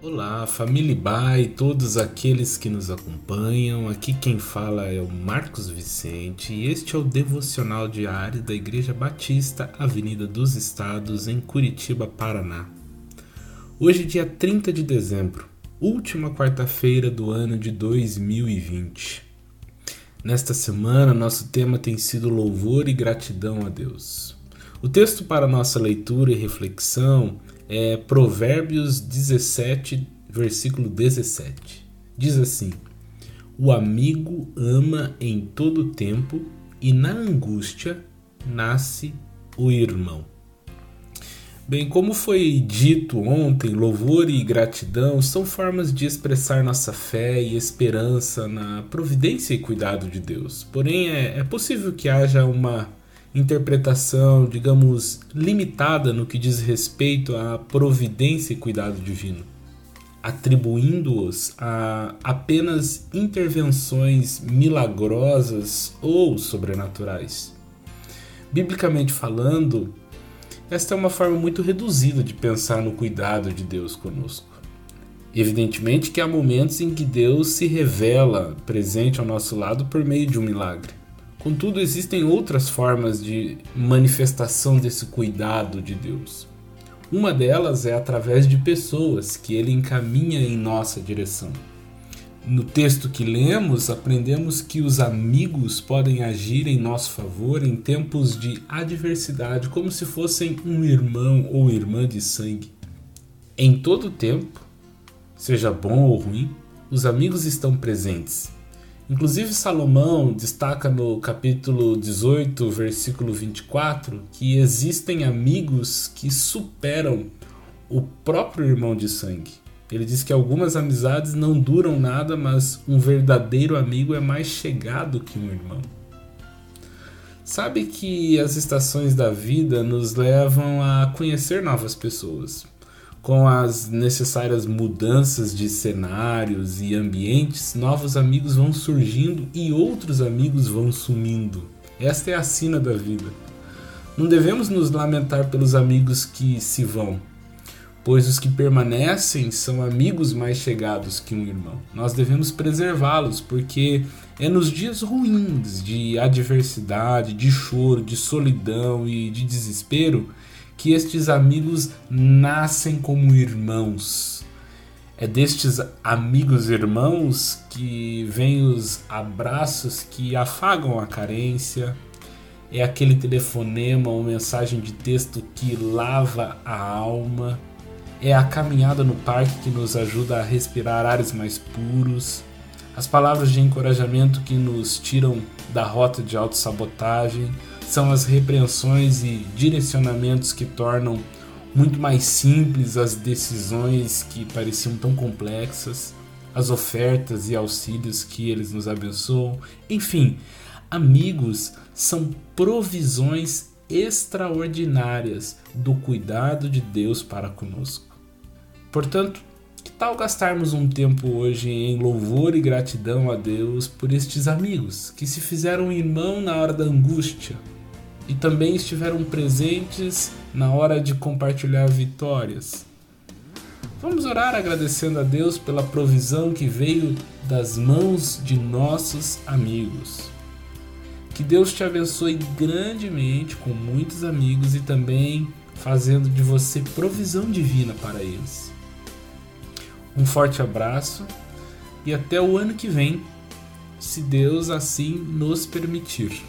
Olá, família Ba e todos aqueles que nos acompanham. Aqui quem fala é o Marcos Vicente e este é o devocional diário da Igreja Batista, Avenida dos Estados, em Curitiba, Paraná. Hoje, dia 30 de dezembro, última quarta-feira do ano de 2020. Nesta semana, nosso tema tem sido louvor e gratidão a Deus. O texto para nossa leitura e reflexão é Provérbios 17, versículo 17. Diz assim: O amigo ama em todo tempo e na angústia nasce o irmão. Bem, como foi dito ontem, louvor e gratidão são formas de expressar nossa fé e esperança na providência e cuidado de Deus. Porém, é, é possível que haja uma interpretação, digamos, limitada no que diz respeito à providência e cuidado divino, atribuindo-os a apenas intervenções milagrosas ou sobrenaturais. Biblicamente falando, esta é uma forma muito reduzida de pensar no cuidado de Deus conosco. Evidentemente que há momentos em que Deus se revela presente ao nosso lado por meio de um milagre. Contudo, existem outras formas de manifestação desse cuidado de Deus. Uma delas é através de pessoas que ele encaminha em nossa direção. No texto que lemos, aprendemos que os amigos podem agir em nosso favor em tempos de adversidade, como se fossem um irmão ou irmã de sangue. Em todo tempo, seja bom ou ruim, os amigos estão presentes Inclusive, Salomão destaca no capítulo 18, versículo 24, que existem amigos que superam o próprio irmão de sangue. Ele diz que algumas amizades não duram nada, mas um verdadeiro amigo é mais chegado que um irmão. Sabe que as estações da vida nos levam a conhecer novas pessoas com as necessárias mudanças de cenários e ambientes, novos amigos vão surgindo e outros amigos vão sumindo. Esta é a sina da vida. Não devemos nos lamentar pelos amigos que se vão, pois os que permanecem são amigos mais chegados que um irmão. Nós devemos preservá-los, porque é nos dias ruins de adversidade, de choro, de solidão e de desespero que estes amigos nascem como irmãos. É destes amigos irmãos que vêm os abraços que afagam a carência, é aquele telefonema ou mensagem de texto que lava a alma, é a caminhada no parque que nos ajuda a respirar ares mais puros, as palavras de encorajamento que nos tiram da rota de autossabotagem, são as repreensões e direcionamentos que tornam muito mais simples as decisões que pareciam tão complexas, as ofertas e auxílios que eles nos abençoam. Enfim, amigos são provisões extraordinárias do cuidado de Deus para conosco. Portanto, que tal gastarmos um tempo hoje em louvor e gratidão a Deus por estes amigos que se fizeram irmão na hora da angústia, e também estiveram presentes na hora de compartilhar vitórias. Vamos orar agradecendo a Deus pela provisão que veio das mãos de nossos amigos. Que Deus te abençoe grandemente com muitos amigos e também fazendo de você provisão divina para eles. Um forte abraço e até o ano que vem, se Deus assim nos permitir.